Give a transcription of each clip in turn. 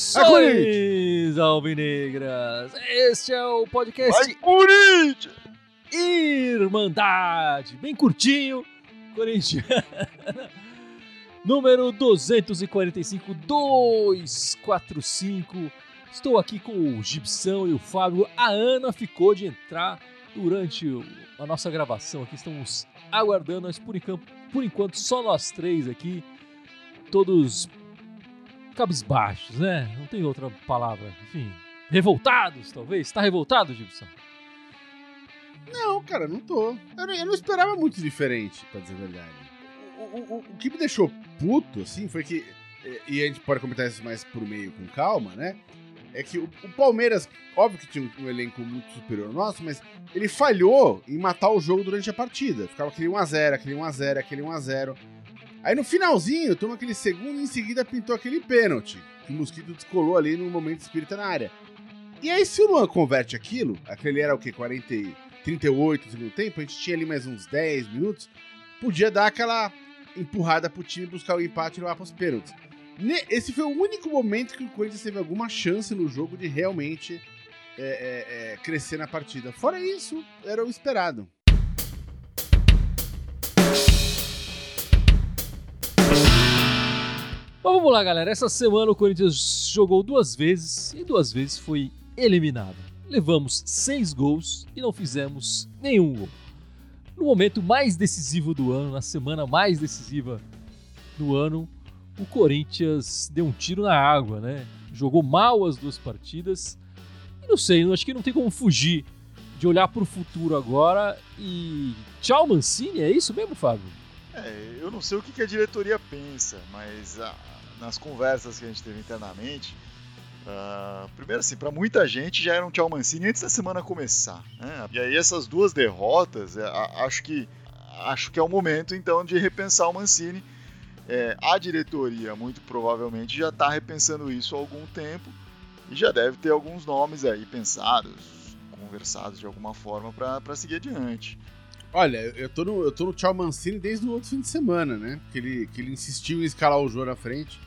Saudações, alvinegras! Este é o podcast Corinthians! Irmandade, bem curtinho, corintiana. Número 245, 245. Estou aqui com o Gibson e o Fábio. A Ana ficou de entrar durante a nossa gravação aqui. Estamos aguardando, mas por enquanto, por enquanto só nós três aqui. Todos cabisbaixos, né? Não tem outra palavra. Enfim, revoltados, talvez. Está revoltado, Gibson? Não, cara, não tô. Eu não, eu não esperava muito diferente, pra dizer a verdade. O, o- o- que me deixou puto, assim, foi que. E a gente pode comentar isso mais por meio com calma, né? É que o, o Palmeiras, óbvio que tinha um, um elenco muito superior ao nosso, mas ele falhou em matar o jogo durante a partida. Ficava aquele 1x0, aquele 1x0, aquele 1x0. Aí no finalzinho, toma aquele segundo e em seguida pintou aquele pênalti. Que o Mosquito descolou ali no momento espírita na área. E aí, se o Luan converte aquilo, aquele era o quê? 40, e- 38 no segundo tempo, a gente tinha ali mais uns 10 minutos, podia dar aquela empurrada pro time buscar o empate e levar pros pênaltis. Esse foi o único momento que o Corinthians teve alguma chance no jogo de realmente é, é, é, crescer na partida. Fora isso, era o esperado. Mas vamos lá, galera. Essa semana o Corinthians jogou duas vezes e duas vezes foi eliminado. Levamos seis gols e não fizemos nenhum gol. No momento mais decisivo do ano, na semana mais decisiva do ano, o Corinthians deu um tiro na água, né? Jogou mal as duas partidas. E não sei, acho que não tem como fugir de olhar para o futuro agora e. Tchau, Mancini, é isso mesmo, Fábio? É, eu não sei o que, a diretoria pensa, mas ah, nas conversas que a gente teve internamente, ah, primeiro assim, para muita gente já era um tchau Mancini antes da semana começar. né? E aí essas duas derrotas, é, acho que acho que é o momento então de repensar o Mancini. É, a diretoria muito provavelmente já está repensando isso há algum tempo e já deve ter alguns nomes aí pensados, conversados de alguma forma para seguir adiante. Olha, eu tô no, eu tô no Tchau Mancini desde o outro fim de semana, né? Que ele, que ele insistiu em escalar o jogo na frente.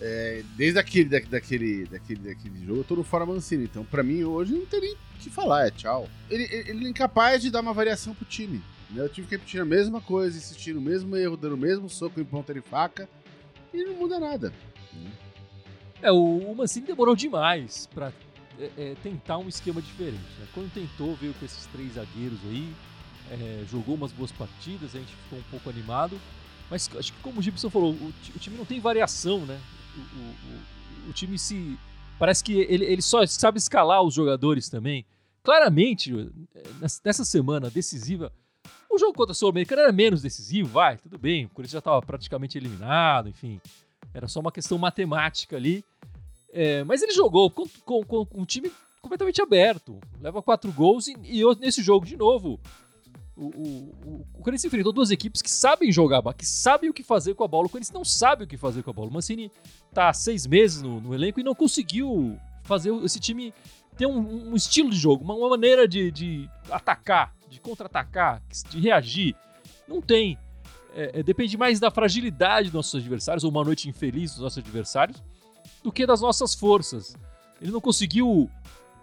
É, desde aquele, da, daquele, daquele, daquele jogo, eu tô no fora Mancini. Então, pra mim, hoje não tem nem o que falar, é tchau. Ele, ele, ele é incapaz de dar uma variação pro time. Né? Eu tive que repetir a mesma coisa, insistir no mesmo erro, dando o mesmo soco em ponta de faca. E não muda nada. É, o, Mancini demorou demais pra é, é, tentar um esquema diferente. né? Quando tentou, veio com esses três zagueiros aí, é, jogou umas boas partidas, a gente ficou um pouco animado. Mas acho que como o Gibson falou, o, o time não tem variação, né? O, o- o- time se. Parece que ele, ele só sabe escalar os jogadores também. Claramente, nessa semana decisiva, o jogo contra a Sul-Americana era menos decisivo, vai, tudo bem. O Corinthians já estava praticamente eliminado, enfim. Era só uma questão matemática ali. É, mas ele jogou com, com, com, um time completamente aberto. Leva quatro gols e, e nesse jogo, de novo, o, o, o, o Corinthians enfrentou duas equipes que sabem jogar, que sabem o que fazer com a bola. O Corinthians não sabe o que fazer com a bola. O Mancini tá há seis meses no, no elenco e não conseguiu fazer esse time ter um, um estilo de jogo, uma, uma maneira de, de atacar, de contra-atacar, de reagir. Não tem. É, é, depende mais da fragilidade dos nossos adversários, ou uma noite infeliz dos nossos adversários, do que das nossas forças. Ele não conseguiu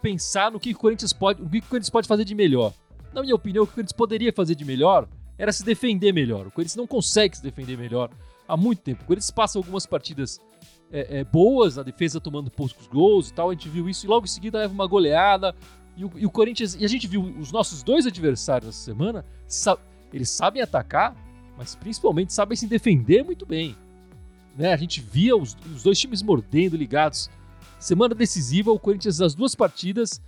pensar no que o Corinthians pode, o que o Corinthians pode fazer de melhor. Na minha opinião, o que o Corinthians poderia fazer de melhor era se defender melhor. O Corinthians não consegue se defender melhor há muito tempo. O Corinthians passa algumas partidas é, é, boas, a defesa tomando poucos gols e tal, a gente viu isso, e logo em seguida leva uma goleada. E o, e o Corinthians, e a gente viu os nossos dois adversários essa semana, sa- eles sabem atacar, mas principalmente sabem se defender muito bem. Né? A gente via os, os dois times mordendo, ligados. Semana decisiva, o Corinthians, das duas partidas,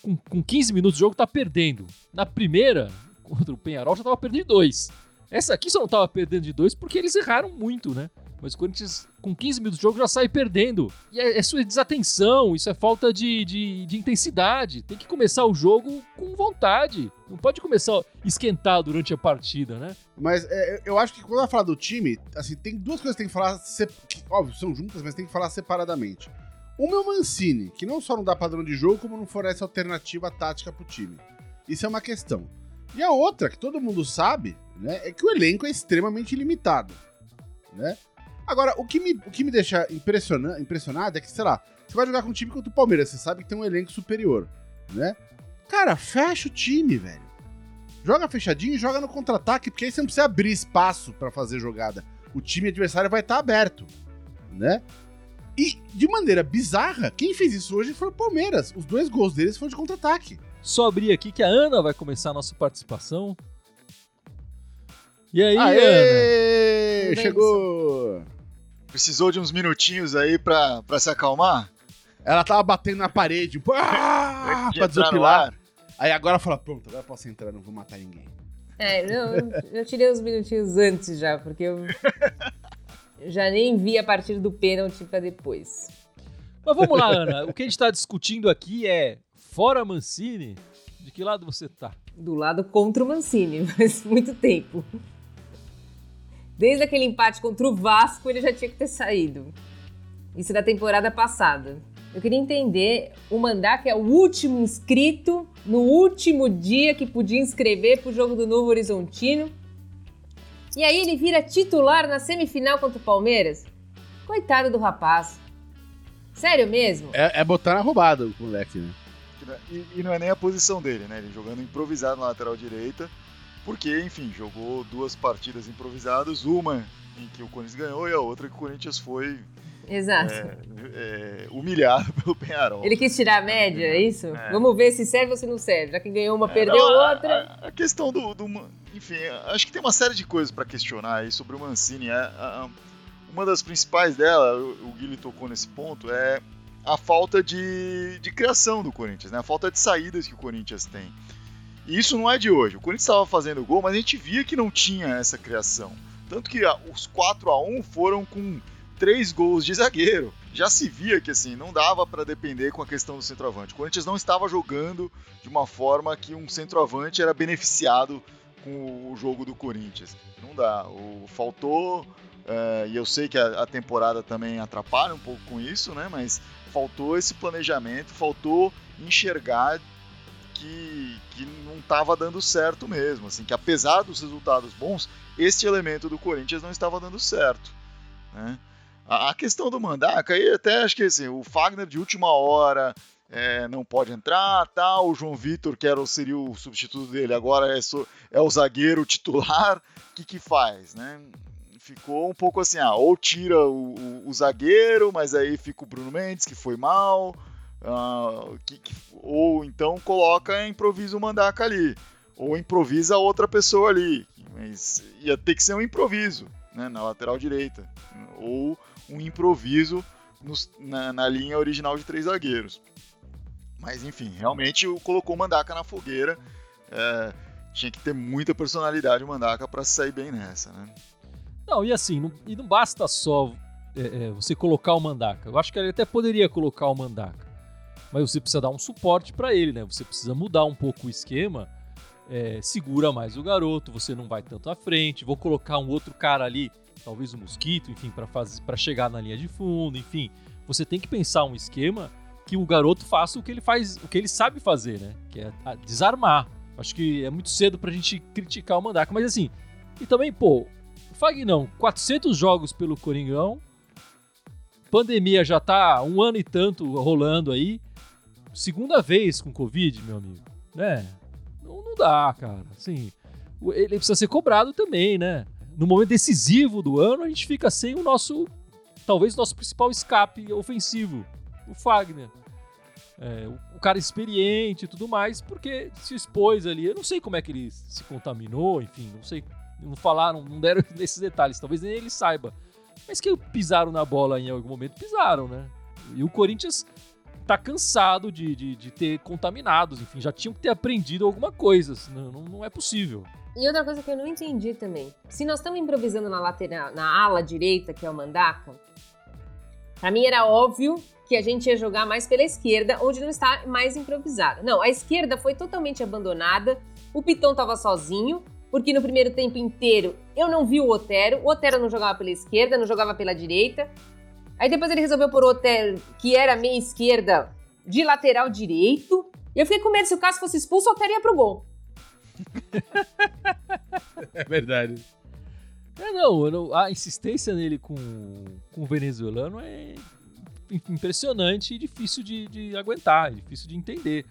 com, com 15 minutos de jogo, tá perdendo. Na primeira, contra o Penharol, já tava perdendo de dois. Essa aqui só não tava perdendo de dois porque eles erraram muito, né? Mas o Corinthians, com 15 minutos de jogo, já sai perdendo. E é, é sua desatenção, isso é falta de, de, de intensidade. Tem que começar o jogo com vontade. Não pode começar esquentar durante a partida, né? Mas é, eu acho que quando ela fala do time, assim, tem duas coisas que tem que falar, que, óbvio, são juntas, mas tem que falar separadamente. Uma é o Mancini, que não só não dá padrão de jogo, como não fornece alternativa tática pro time. Isso é uma questão. E a outra, que todo mundo sabe, né, é que o elenco é extremamente limitado. Né? Agora, o que me, o que me deixa impressiona, impressionado é que, sei lá, você vai jogar com um time contra o Palmeiras, você sabe que tem um elenco superior, né? Cara, fecha o time, velho. Joga fechadinho e joga no contra-ataque, porque aí você não precisa abrir espaço para fazer jogada. O time adversário vai estar tá aberto, né? E, de maneira bizarra, quem fez isso hoje foi o Palmeiras. Os dois gols deles foram de contra-ataque. Só abrir aqui que a Ana vai começar a nossa participação. E aí, Aê! Ana? Chegou! Precisou de uns minutinhos aí pra, pra se acalmar? Ela tava batendo na parede, ah, pra desopilar. Aí agora fala, pronto, agora posso entrar, não vou matar ninguém. É, não, eu tirei uns minutinhos antes já, porque eu já nem vi a partir do pênalti pra depois. Mas vamos lá, Ana. O que a gente tá discutindo aqui é, fora Mancini, de que lado você tá? Do lado contra o Mancini, mas muito tempo. Desde aquele empate contra o Vasco, ele já tinha que ter saído. Isso da temporada passada. Eu queria entender o Mandaca é o último inscrito no último dia que podia inscrever para o jogo do Novo Horizontino. E aí ele vira titular na semifinal contra o Palmeiras. Coitado do rapaz. Sério mesmo? É, é botar na roubada o moleque, né? E, e, não é nem a posição dele, né? Ele jogando improvisado na lateral direita, porque, enfim, jogou duas partidas improvisadas, uma em que o Corinthians ganhou e a outra que o Corinthians foi Exato. É, é, humilhado pelo Penharol. Ele quis tirar a média, é isso? É. Vamos ver se serve ou se não serve. Já que ganhou uma, é, perdeu não, outra. A, a, questão do, do, Enfim, acho que tem uma série de coisas para questionar aí sobre o Mancini. É, a, uma das principais dela, o, o Guilherme tocou nesse ponto, é a falta de, de criação do Corinthians, né? A falta de saídas que o Corinthians tem. E isso não é de hoje. O Corinthians estava fazendo gol, mas a gente via que não tinha essa criação. Tanto que os 4 a 1 foram com três gols de zagueiro. Já se via que assim, não dava para depender com a questão do centroavante. O Corinthians não estava jogando de uma forma que um centroavante era beneficiado com o jogo do Corinthians. Não dá. O, faltou, é, e eu sei que a, a, temporada também atrapalha um pouco com isso, né? Mas faltou esse planejamento, faltou enxergar que, que não estava dando certo mesmo. Assim, que apesar dos resultados bons, este elemento do Corinthians não estava dando certo. Né? A, questão do Mandaca, aí até acho que assim, o Fagner de última hora é, não pode entrar, tal. O João Vitor, que era, seria o substituto dele, agora é, é o zagueiro titular. O que, que faz, né? Ficou um pouco assim, ah, ou tira o, o, o zagueiro, mas aí fica o Bruno Mendes, que foi mal. Uh, que, que, ou então coloca improvisa o Mandaca ali. Ou improvisa outra pessoa ali. Mas ia ter que ser um improviso, né, na lateral direita. Ou um improviso na, na, linha original de três zagueiros. Mas enfim, realmente colocou o Mandaca na fogueira. É, tinha que ter muita personalidade o Mandaca para sair bem nessa, né? Não, e assim, não, e não basta só é, é, você colocar o Mandaca. Eu acho que ele até poderia colocar o Mandaca. Mas você precisa dar um suporte para ele, né? Você precisa mudar um pouco o esquema. É, segura mais o garoto, você não vai tanto à frente. Vou colocar um outro cara ali talvez o mosquito, enfim, para chegar na linha de fundo, enfim. Você tem que pensar um esquema que o garoto faça o que ele faz, o que ele sabe fazer, né? Que é desarmar. Acho que é muito cedo pra gente criticar o Mandaca, mas assim, e também, pô, Fagnão, 400 jogos pelo Coringão, pandemia já tá um ano e tanto rolando aí, segunda vez com Covid, meu amigo, né? Não, não dá, cara, assim, ele precisa ser cobrado também, né? no momento decisivo do ano, a gente fica sem o nosso, talvez o nosso principal escape ofensivo, o Fagner. É, o, o, cara experiente e tudo mais, porque se expôs ali. Eu não sei como é que ele se contaminou, enfim, não sei. Não falaram, não deram nesses detalhes, talvez nem ele saiba. Mas que pisaram na bola em algum momento, pisaram, né? E o Corinthians tá cansado de, de, de ter contaminados, enfim, já tinham que ter aprendido alguma coisa, não, não, não é possível. E outra coisa que eu não entendi também. Se nós estamos improvisando na lateral, na ala direita, que é o Mandaca, para mim era óbvio que a gente ia jogar mais pela esquerda, onde não está mais improvisada. Não, a esquerda foi totalmente abandonada. O Pitão estava sozinho, porque no primeiro tempo inteiro eu não vi o Otero. O Otero não jogava pela esquerda, não jogava pela direita. Aí depois ele resolveu por outro que era meia esquerda de lateral direito. E eu fiquei com medo se o Cássio fosse expulso, o Otero ia pro gol. é verdade. É, não, não, a insistência nele com, com o venezuelano é impressionante e difícil de, de aguentar, difícil de entender.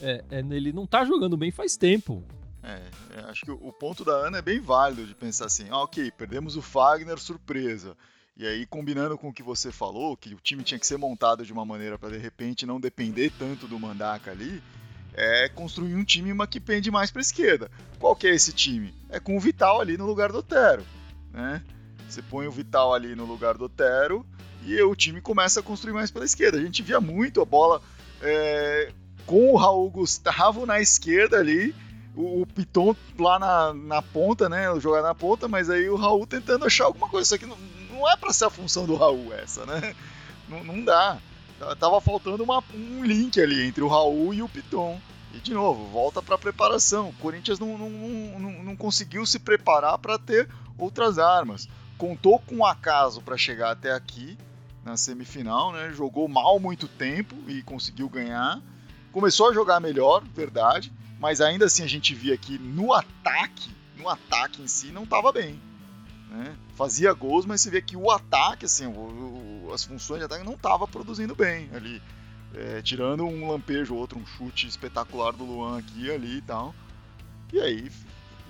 É, é, ele não tá jogando bem faz tempo. É, é, acho que o ponto da Ana é bem válido de pensar assim, ah, ok, perdemos o Fagner, surpresa. E aí, combinando com o que você falou, que o time tinha que ser montado de uma maneira para de repente não depender tanto do Mandaka ali, é construir um time que pende mais para esquerda. Qual que é esse time? É com o Vital ali no lugar do Otero, né? Você põe o Vital ali no lugar do Otero e o time começa a construir mais pela esquerda. A gente via muito a bola é, com o Raul Gustavo na esquerda ali, o, Piton lá na, na ponta, né? Jogar na ponta, mas aí o Raul tentando achar alguma coisa. Isso aqui não, não é para ser a função do Raul essa, né? Não, não dá. Tava faltando uma, um link ali entre o Raul e o Piton. E de novo, volta para a preparação. O Corinthians não, não, não, não conseguiu se preparar para ter outras armas. Contou com o acaso para chegar até aqui na semifinal, né? Jogou mal muito tempo e conseguiu ganhar. Começou a jogar melhor, verdade, mas ainda assim a gente via que no ataque, no ataque em si não estava bem. Né? Fazia gols, mas você vê que o ataque, assim, o, o, as funções de ataque não estava produzindo bem ali. É, tirando um lampejo ou outro, um chute espetacular do Luan aqui e ali e tal. E aí,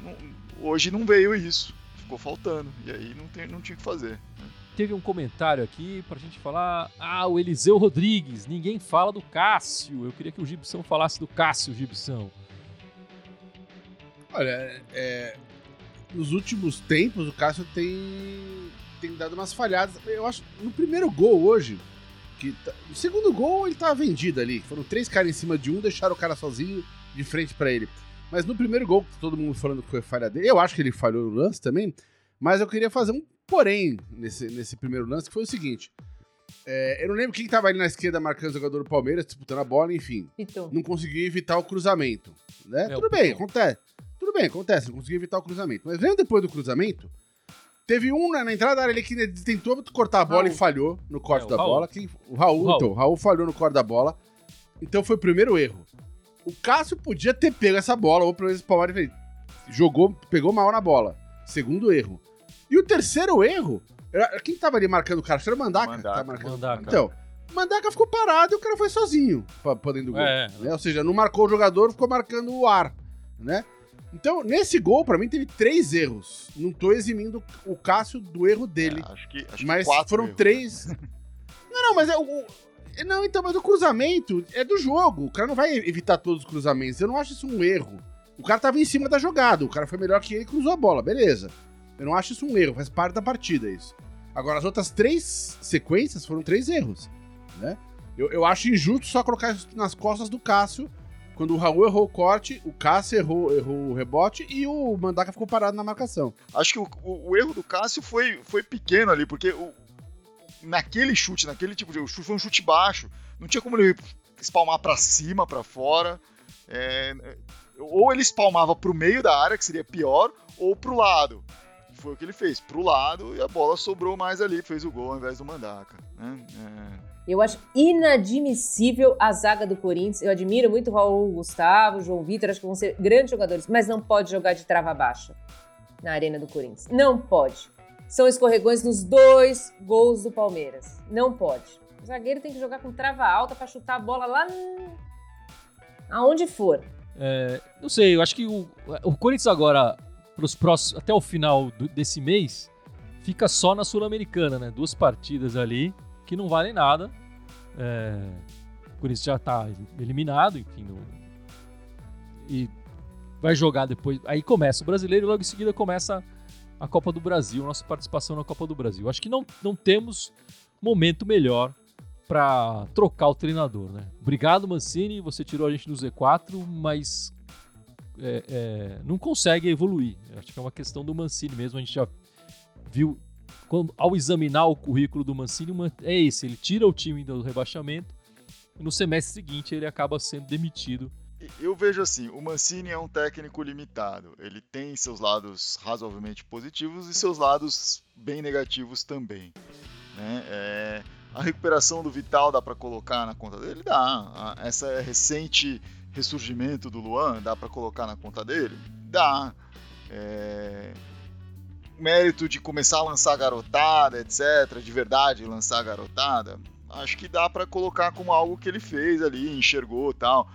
não, hoje não veio isso. Ficou faltando. E aí não, tem, não tinha o que fazer. Né? Teve um comentário aqui pra gente falar. Ah, o Eliseu Rodrigues. Ninguém fala do Cássio. Eu queria que o Gibson falasse do Cássio, Gibson. Olha, é, nos últimos tempos, o Cássio tem, tem dado umas falhadas. Eu acho, no primeiro gol hoje, que tá, no segundo gol ele tava vendido ali. Foram três caras em cima de um, deixaram o cara sozinho de frente para ele. Mas no primeiro gol, todo mundo falando que foi falha dele, eu acho que ele falhou no lance também, mas eu queria fazer um porém nesse, nesse primeiro lance, que foi o seguinte. É, eu não lembro quem estava ali na esquerda marcando o jogador do Palmeiras, disputando a bola, enfim. Piton. Não conseguiu evitar o cruzamento. Né? É, Tudo bem, acontece. Tudo bem, acontece, não conseguiu evitar o cruzamento. Mas vendo depois do cruzamento, teve um na, na entrada da área ali que tentou cortar a bola Raul. e falhou no corte é, da Raul. bola. Que, o Raul, o Raul, então, o Raul falhou no corte da bola. Então foi o primeiro erro. O Cássio podia ter pego essa bola, ou pelo menos Palmeiras fez. Jogou, pegou mal na bola. Segundo erro. E o terceiro erro, era, quem tava ali marcando o cara? Era o Mandaka. Mandaka, tá marcando. Mandaka. Então, Mandaka ficou parado e o cara foi sozinho pra, pra dentro do gol. É. Né? Ou seja, não marcou o jogador, ficou marcando o ar, né? Então, nesse gol, para mim, teve três erros. Não tô eximindo o Cássio do erro dele. É, acho que, acho mas foram erros. três. não, não, mas é o. Não, então, mas o cruzamento é do jogo. O cara não vai evitar todos os cruzamentos. Eu não acho isso um erro. O cara tava em cima da jogada. O cara foi melhor que ele e cruzou a bola. Beleza. Eu não acho isso um erro. Faz parte da partida isso. Agora, as outras três sequências foram três erros. Né? Eu, eu acho injusto só colocar nas costas do Cássio quando o Raul errou o corte, o Cássio errou, errou o rebote e o Mandaka ficou parado na marcação. Acho que o, o, o erro do Cássio foi, foi pequeno ali, porque o, naquele chute, naquele tipo de. Chute foi um chute baixo. Não tinha como ele espalmar para cima, para fora. É, ou ele espalmava pro meio da área, que seria pior, ou pro lado. Foi o que ele fez, pro lado, e a bola sobrou mais ali, fez o gol ao invés do Mandaka. Né? É, eu acho inadmissível a zaga do Corinthians. Eu admiro muito o Raul Gustavo, João Vitor, acho que vão ser grandes jogadores, mas não pode jogar de trava baixa na arena do Corinthians. Não pode. São escorregões nos dois gols do Palmeiras. Não pode. O zagueiro tem que jogar com trava alta para chutar a bola lá aonde for. É, não sei, eu acho que o, o Corinthians agora, pros próximos, até o final do, desse mês, fica só na Sul-Americana, né? Duas partidas ali que não valem nada. É, por isso já está eliminado, enfim. No, e vai jogar depois. Aí começa o brasileiro e logo em seguida começa a Copa do Brasil, nossa participação na Copa do Brasil. Acho que não, não temos momento melhor para trocar o treinador, né? Obrigado, Mancini, você tirou a gente do Z4, mas é, é, não consegue evoluir. Acho que é uma questão do Mancini mesmo. A gente já viu quando, ao examinar o currículo do Mancini, é esse: ele tira o time do rebaixamento e no semestre seguinte ele acaba sendo demitido. Eu vejo assim: o Mancini é um técnico limitado. Ele tem seus lados razoavelmente positivos e seus lados bem negativos também. Né? É, a recuperação do Vital dá para colocar na conta dele? Dá. Essa recente ressurgimento do Luan dá para colocar na conta dele? Dá. É... Mérito de começar a lançar garotada, etc., de verdade lançar garotada, acho que dá para colocar como algo que ele fez ali, enxergou tal.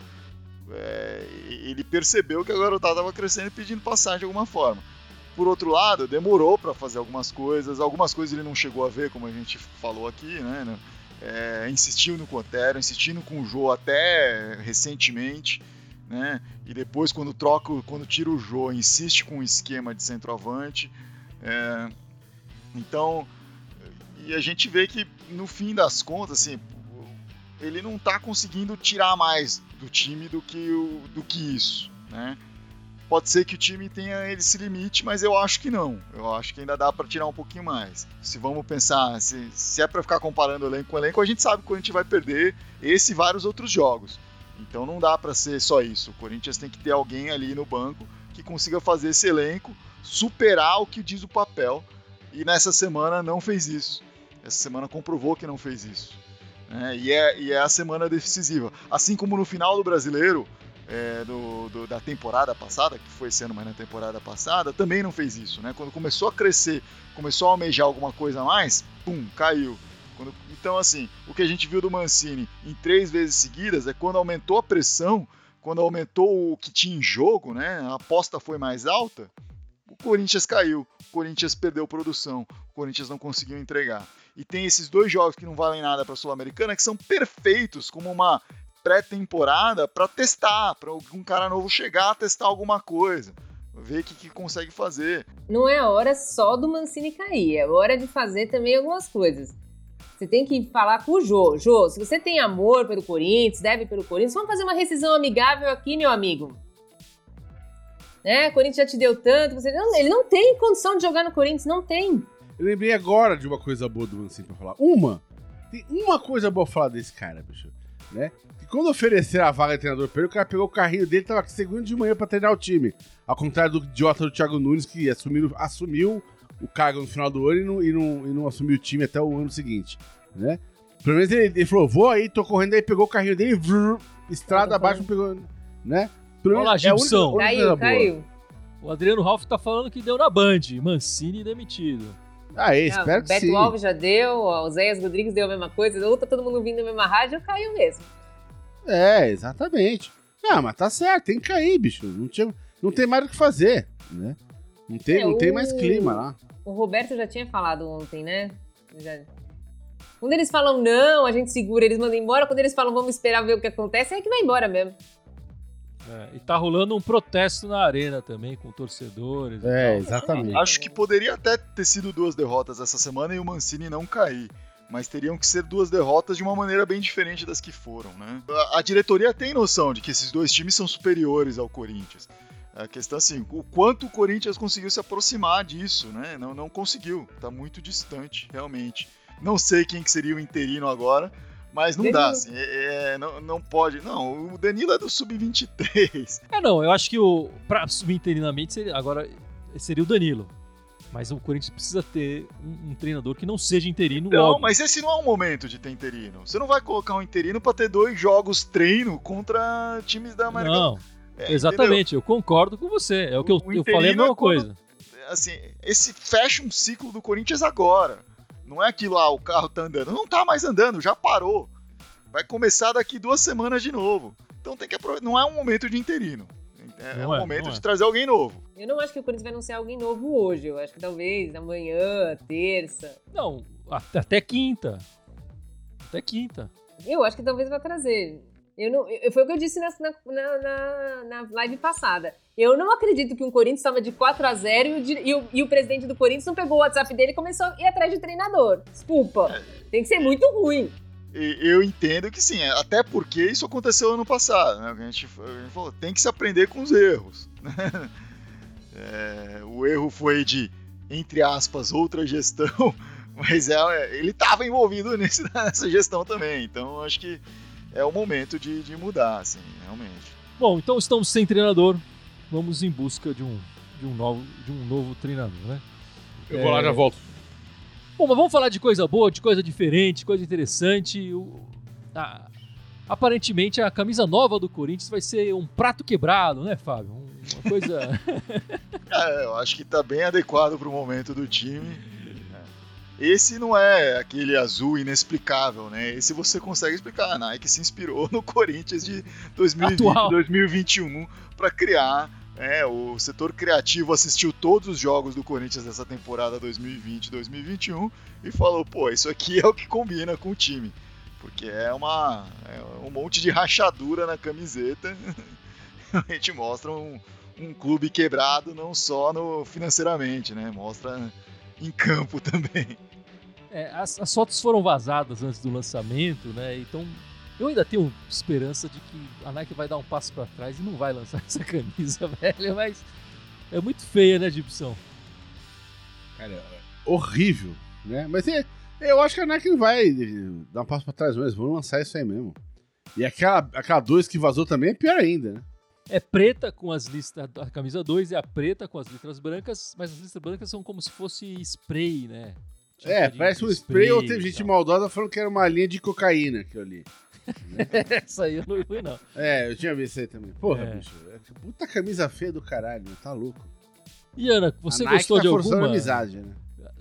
É... ele percebeu que a garotada estava crescendo e pedindo passagem de alguma forma. Por outro lado, demorou para fazer algumas coisas, algumas coisas ele não chegou a ver, como a gente falou aqui, né? É, insistiu no Cotero, insistindo com o Jô até recentemente, né? E depois quando troca, quando tira o Jô, insiste com um esquema de centroavante. É, então, e a gente vê que no fim das contas, assim, ele não está conseguindo tirar mais do time do que, o, do que isso, né? Pode ser que o time tenha esse limite, mas eu acho que não. Eu acho que ainda dá para tirar um pouquinho mais. Se vamos pensar, se, se é para ficar comparando elenco com elenco, a gente sabe que o Corinthians vai perder esse e vários outros jogos. Então não dá para ser só isso. O Corinthians tem que ter alguém ali no banco que consiga fazer esse elenco superar o que diz o papel. E nessa semana não fez isso. Essa semana comprovou que não fez isso. É, e, é, e é a semana decisiva. Assim como no final do brasileiro, é, do, do, da temporada passada, que foi esse ano, mas na temporada passada, também não fez isso, né? Quando começou a crescer, começou a almejar alguma coisa a mais, pum, caiu. Quando, então, assim, o que a gente viu do Mancini em três vezes seguidas é quando aumentou a pressão, quando aumentou o que tinha em jogo, né? A aposta foi mais alta, Corinthians caiu, Corinthians perdeu produção, Corinthians não conseguiu entregar. E tem esses dois jogos que não valem nada para a Sul-Americana que são perfeitos como uma pré-temporada para testar, para um cara novo chegar, testar alguma coisa, ver o que, que, consegue fazer. Não é hora só do Mancini cair, é hora de fazer também algumas coisas. Você tem que falar com o Jô. Jô, se você tem amor pelo Corinthians, deve pelo Corinthians, vamos fazer uma rescisão amigável aqui, meu amigo. Né? Corinthians já te deu tanto, você não, ele não tem condição de jogar no Corinthians, não tem. Eu lembrei agora de uma coisa boa do Mancini pra falar. Uma! Tem uma coisa boa pra falar desse cara, bicho. Né? Quando ofereceram a vaga de treinador pra ele, o cara pegou o carrinho dele e tava segundo de manhã pra treinar o time. Ao contrário do idiota do Thiago Nunes, que assumiu, assumiu o cargo no final do ano e não, e, não, e não assumiu o time até o ano seguinte, né? Pelo menos ele, ele falou, vou aí, tô correndo aí, pegou o carrinho dele, vrr, estrada abaixo, pegou, né? Olha lá, Gibson. É caiu, caiu. O Adriano Ralph tá falando que deu na Band, Mancini demitido. Ah, é, espero não, que Beto sim. Beto Alves já deu, o Zéias Rodrigues deu a mesma coisa, ou tá todo mundo vindo na mesma rádio, caiu mesmo. É, exatamente. Não, mas tá certo, tem que cair, bicho. Não, tinha, não tem mais o que fazer, né? Não tem, é, não o... tem mais clima lá. O Roberto já tinha falado ontem, né? Já... Quando eles falam não, a gente segura, eles mandam embora. Quando eles falam vamos esperar ver o que acontece, é que vai embora mesmo. É, e tá rolando um protesto na arena também, com torcedores. É, exatamente. Acho que poderia até ter sido duas derrotas essa semana e o Mancini não cair mas teriam que ser duas derrotas de uma maneira bem diferente das que foram, né? A, a diretoria tem noção de que esses dois times são superiores ao Corinthians. A questão assim, o quanto o Corinthians conseguiu se aproximar disso, né? Não, não conseguiu, tá muito distante, realmente. Não sei quem que seria o interino agora, mas não Danilo. dá, assim, é, é, não, não pode. Não, o Danilo é do Sub-23. É, não, eu acho que o. Pra subir interinamente, seria, agora seria o Danilo. Mas o Corinthians precisa ter um, um treinador que não seja interino Não, logo. mas esse não é o momento de ter interino. Você não vai colocar um interino para ter dois jogos treino contra times da América Não, é, exatamente, entendeu? eu concordo com você. É o que eu, eu falei a mesma é quando, coisa. Assim, esse fecha um ciclo do Corinthians agora. Não é aquilo lá, ah, o carro tá andando. Não tá mais andando, já parou. Vai começar daqui duas semanas de novo. Então tem que aproveitar. Não é um momento de interino. É, é o é, momento de é. trazer alguém novo. Eu não acho que o Corinthians vai anunciar alguém novo hoje. Eu acho que talvez amanhã, terça. Não, até quinta. Até quinta. Eu acho que talvez vai trazer. Eu não, eu, foi o que eu disse na, na, na, na, live passada. Eu não acredito que um Corinthians estava de 4 a 0 e o, e, o, e o, presidente do Corinthians não pegou o WhatsApp dele e começou a ir atrás de treinador. Desculpa. É. Tem que ser muito ruim eu entendo que sim, até porque isso aconteceu ano passado, né? A gente, a gente falou, tem que se aprender com os erros. É, o erro foi de, entre aspas, outra gestão, mas é, ele estava envolvido nesse, nessa gestão também, então acho que é o momento de, de mudar, assim, realmente. Bom, então estamos sem treinador, vamos em busca de um, de um, novo, de um novo treinador, né? Eu vou lá, já volto. Bom, mas vamos falar de coisa boa, de coisa diferente, coisa interessante. O, a, aparentemente a camisa nova do Corinthians vai ser um prato quebrado, né, Fábio? Uma coisa. é, eu acho que tá bem adequado pro momento do time. Esse não é aquele azul inexplicável, né? Esse você consegue explicar. A Nike se inspirou no Corinthians de 2020, 2021 para criar. É, o setor criativo assistiu todos os jogos do Corinthians dessa temporada 2020-2021 e falou: pô, isso aqui é o que combina com o time. Porque é, uma, é um monte de rachadura na camiseta. a gente mostra um, um clube quebrado não só no financeiramente, né? Mostra em campo também. É, as, as, fotos foram vazadas antes do lançamento, né? Então eu ainda tenho esperança de que a Nike vai dar um passo para trás e não vai lançar essa camisa, velho. Mas é muito feia, né, Gibson? Cara, é horrível, né? Mas é, eu acho que a Nike não vai dar um passo para trás mesmo. Vão lançar isso aí mesmo. E aquela, aquela 2 que vazou também é pior ainda, né? É preta com as listas. A camisa 2 é a preta com as letras brancas, mas as letras brancas são como se fosse spray, né? Tipo é, parece um spray, spray ou teve gente maldosa falando que era uma linha de cocaína aquilo ali. Essa aí eu não vi, não. É, eu tinha visto isso aí também. Porra, é. bicho. É puta camisa feia do caralho, tá louco. E Ana, você a gostou tá de alguma? amizade, né?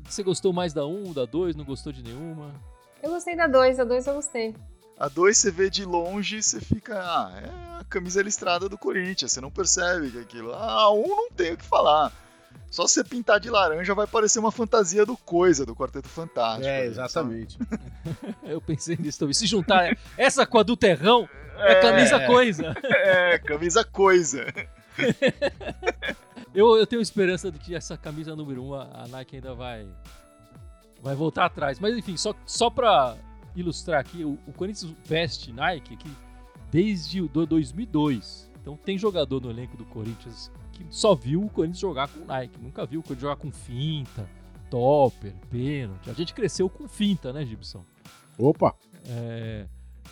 Você gostou mais da 1, um, da 2, não gostou de nenhuma? Eu gostei da 2, a 2 eu gostei. A 2 você vê de longe, você fica, ah, é a camisa listrada do Corinthians, você não percebe que aquilo. Ah, a 1 um não tem o que falar. Só você pintar de laranja vai parecer uma fantasia do Coisa, do Quarteto Fantástico. É, exatamente. Eu pensei nisso também. Se juntar essa com a do Terrão, é, é camisa Coisa. É, camisa Coisa. eu, eu tenho esperança de que essa camisa número 1 um, a Nike ainda vai vai voltar atrás. Mas enfim, só, só pra ilustrar aqui, o, o Corinthians veste Nike aqui desde o 2002. Então tem jogador no elenco do Corinthians que só viu o Corinthians jogar com Nike, nunca viu o Corinthians jogar com finta, topper, pênalti. A gente cresceu com finta, né, Gibson? Opa! É,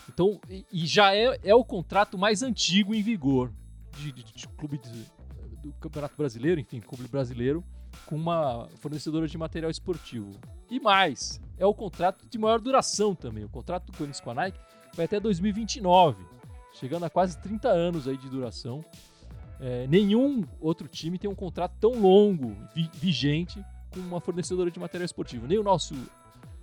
então, e, e, já é, é o contrato mais antigo em vigor de, de, de clube de, do Campeonato Brasileiro, enfim, clube brasileiro, com uma fornecedora de material esportivo. E mais, é o contrato de maior duração também. O contrato do Corinthians com a Nike vai até 2029, chegando a quase 30 anos aí de duração. É, nenhum outro time tem um contrato tão longo, vi vigente, com uma fornecedora de material esportivo. Nem o nosso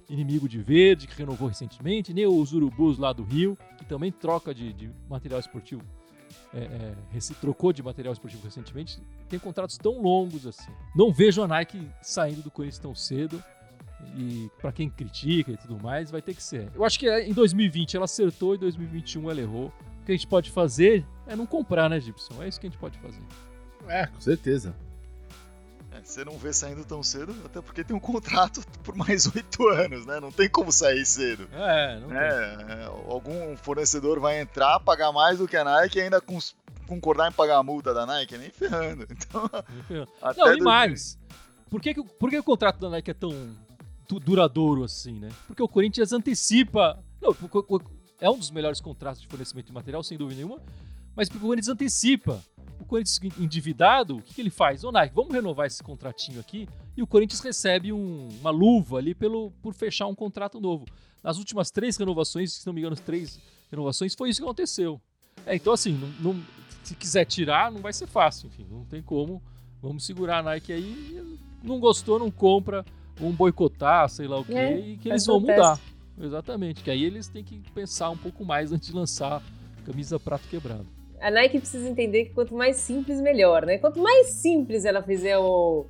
inimigo de verde, que renovou recentemente, nem os Urubus lá do Rio, que também troca de, de material esportivo. É, é, se trocou de material esportivo recentemente, tem contratos tão longos assim. Não vejo a Nike saindo do Corinthians tão cedo. E para quem critica e tudo mais, vai ter que ser. Eu acho que é, em 2020 ela acertou, em 2021 ela errou. Que a gente pode fazer é não comprar, né, Gibson? É isso que a gente pode fazer. É, com certeza. É, você não vê saindo tão cedo, até porque tem um contrato por mais oito anos, né? Não tem como sair cedo. É, não é, é, algum fornecedor vai entrar, pagar mais do que a Nike e ainda concordar em pagar a multa da Nike, nem ferrando. Então, nem ferrando. não, e mais. Por que, que, por que o contrato da Nike é tão duradouro assim, né? Porque o Corinthians antecipa. Não, é um dos melhores contratos de fornecimento de material, sem dúvida nenhuma. Mas porque o Corinthians antecipa. O Corinthians endividado, o que, que ele faz? Ô Nike, vamos renovar esse contratinho aqui. E o Corinthians recebe um, uma luva ali pelo, por fechar um contrato novo. Nas últimas três renovações, se não me engano, três renovações, foi isso que aconteceu. É, então, assim, não, não, se quiser tirar, não vai ser fácil. Enfim, não tem como. Vamos segurar a Nike aí. Não gostou, não compra vão boicotar, sei lá o quê, é, e que eles vão mudar. Exatamente, que aí eles têm que pensar um pouco mais antes de lançar camisa prato quebrado. A Nike precisa entender que quanto mais simples, melhor, né? Quanto mais simples ela fizer o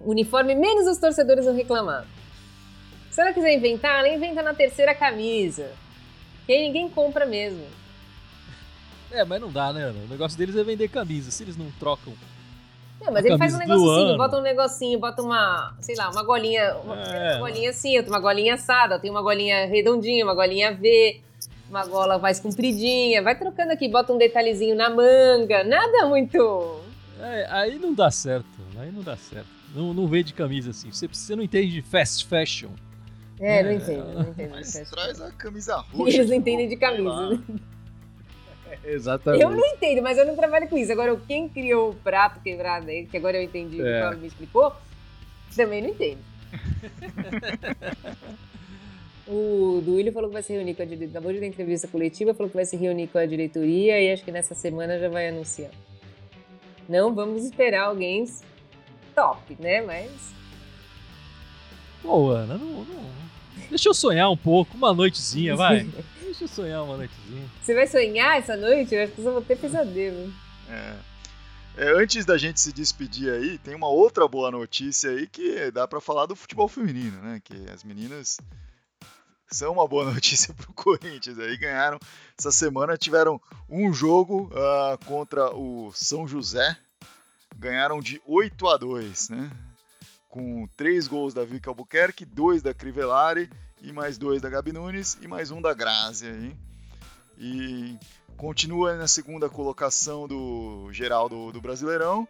uniforme, menos os torcedores vão reclamar. Se ela quiser inventar, ela inventa na terceira camisa. Que aí ninguém compra mesmo. É, mas não dá, né? O negócio deles é vender camisa. Se eles não trocam não, mas ele faz um negocinho, bota um negocinho, bota uma, sei lá, uma golinha, uma, é. uma golinha assim, uma golinha assada, tem uma golinha redondinha, uma golinha V, uma gola mais compridinha, vai trocando aqui, bota um detalhezinho na manga, nada muito... É, aí não dá certo, aí não dá certo. Não, não vende camisa assim, você, você não entende de fast fashion. É, é não entendo, não entendo. Mas traz a camisa roxa. Eles não entendem de camisa, né? Exatamente. Eu não entendo, mas eu não trabalho com isso. Agora, quem criou o prato quebrado aí, que agora eu entendi, é. o Paulo me explicou, também não entendo. O Duílio falou que vai se reunir com a diretoria. Acabou de dar entrevista coletiva, falou que vai se reunir com a diretoria e acho que nessa semana já vai anunciar. Não vamos esperar alguém top, né? Mas. Pô, Ana, não, não. Deixa eu sonhar um pouco, uma noitezinha, vai. Deixa eu sonhar uma noitezinha. Você vai sonhar essa noite? Eu acho que eu vou ter pesadelo. É. É, antes da gente se despedir aí, tem uma outra boa notícia aí que dá para falar do futebol feminino, né? Que as meninas são uma boa notícia para o Corinthians. Aí ganharam essa semana, tiveram um jogo uh, contra o São José, ganharam de 8 a 2, né? Com três gols da Vika Albuquerque, dois da Crivellari e mais dois da Gabi Nunes e mais um da Grazi aí. E continua na segunda colocação do geral do, do Brasileirão.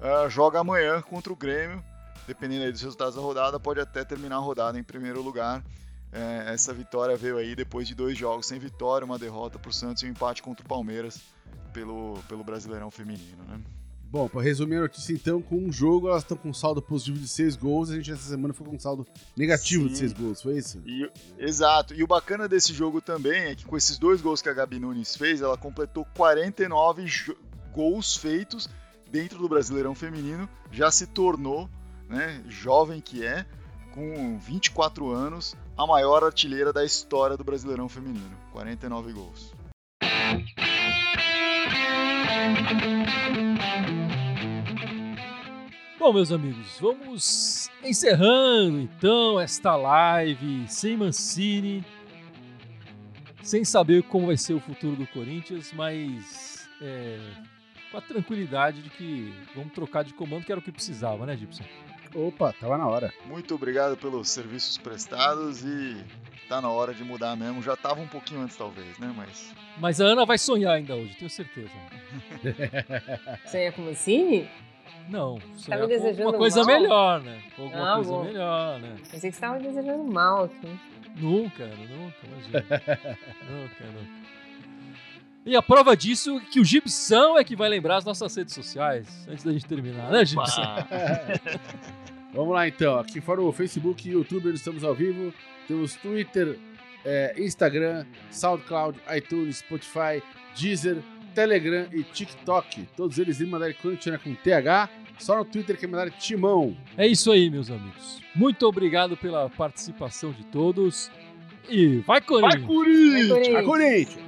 Uh, joga amanhã contra o Grêmio. Dependendo dos resultados da rodada, pode até terminar a rodada em primeiro lugar. É, essa vitória veio aí depois de dois jogos sem vitória, uma derrota para o Santos e um empate contra o Palmeiras pelo, pelo Brasileirão Feminino, né? Bom, para resumir a notícia, então, com um jogo elas estão com um saldo positivo de seis gols, a gente essa semana foi com um saldo negativo Sim. de seis gols, foi isso? E, exato. E o bacana desse jogo também é que com esses dois gols que a Gabi Nunes fez, ela completou 49 gols feitos dentro do Brasileirão Feminino, já se tornou, né, jovem que é, com 24 anos, a maior artilheira da história do Brasileirão Feminino. 49 gols. Bom, meus amigos, vamos encerrando então esta live sem Mancini, sem saber como vai ser o futuro do Corinthians, mas é, com a tranquilidade de que vamos trocar de comando, que era o que precisava, né, Gibson? Opa, tava na hora. Muito obrigado pelos serviços prestados e tá na hora de mudar mesmo. Já tava um pouquinho antes, talvez, né? Mas. Mas a Ana vai sonhar ainda hoje, tenho certeza. Sonhar com Mancini? Não, tá me desejando com uma coisa mal? melhor, né? Alguma Ah, coisa bom. melhor, né? Pensei que você estava me desejando mal aqui. Nunca, Ana, nunca, imagina. nunca, nunca. E a prova disso é que o Gibson é que vai lembrar as nossas redes sociais, antes da gente terminar, né, Gibson? Vamos lá então, aqui fora o Facebook e YouTube, nós estamos ao vivo. Temos Twitter, é, Instagram, SoundCloud, iTunes, Spotify, Deezer, Telegram e TikTok. Todos eles em Mandar Corinthians com TH. Só no Twitter que é Mandar Timão. É isso aí, meus amigos. Muito obrigado pela participação de todos. E vai, Corinthians! Vai, Corinthians! Vai, Corinthians!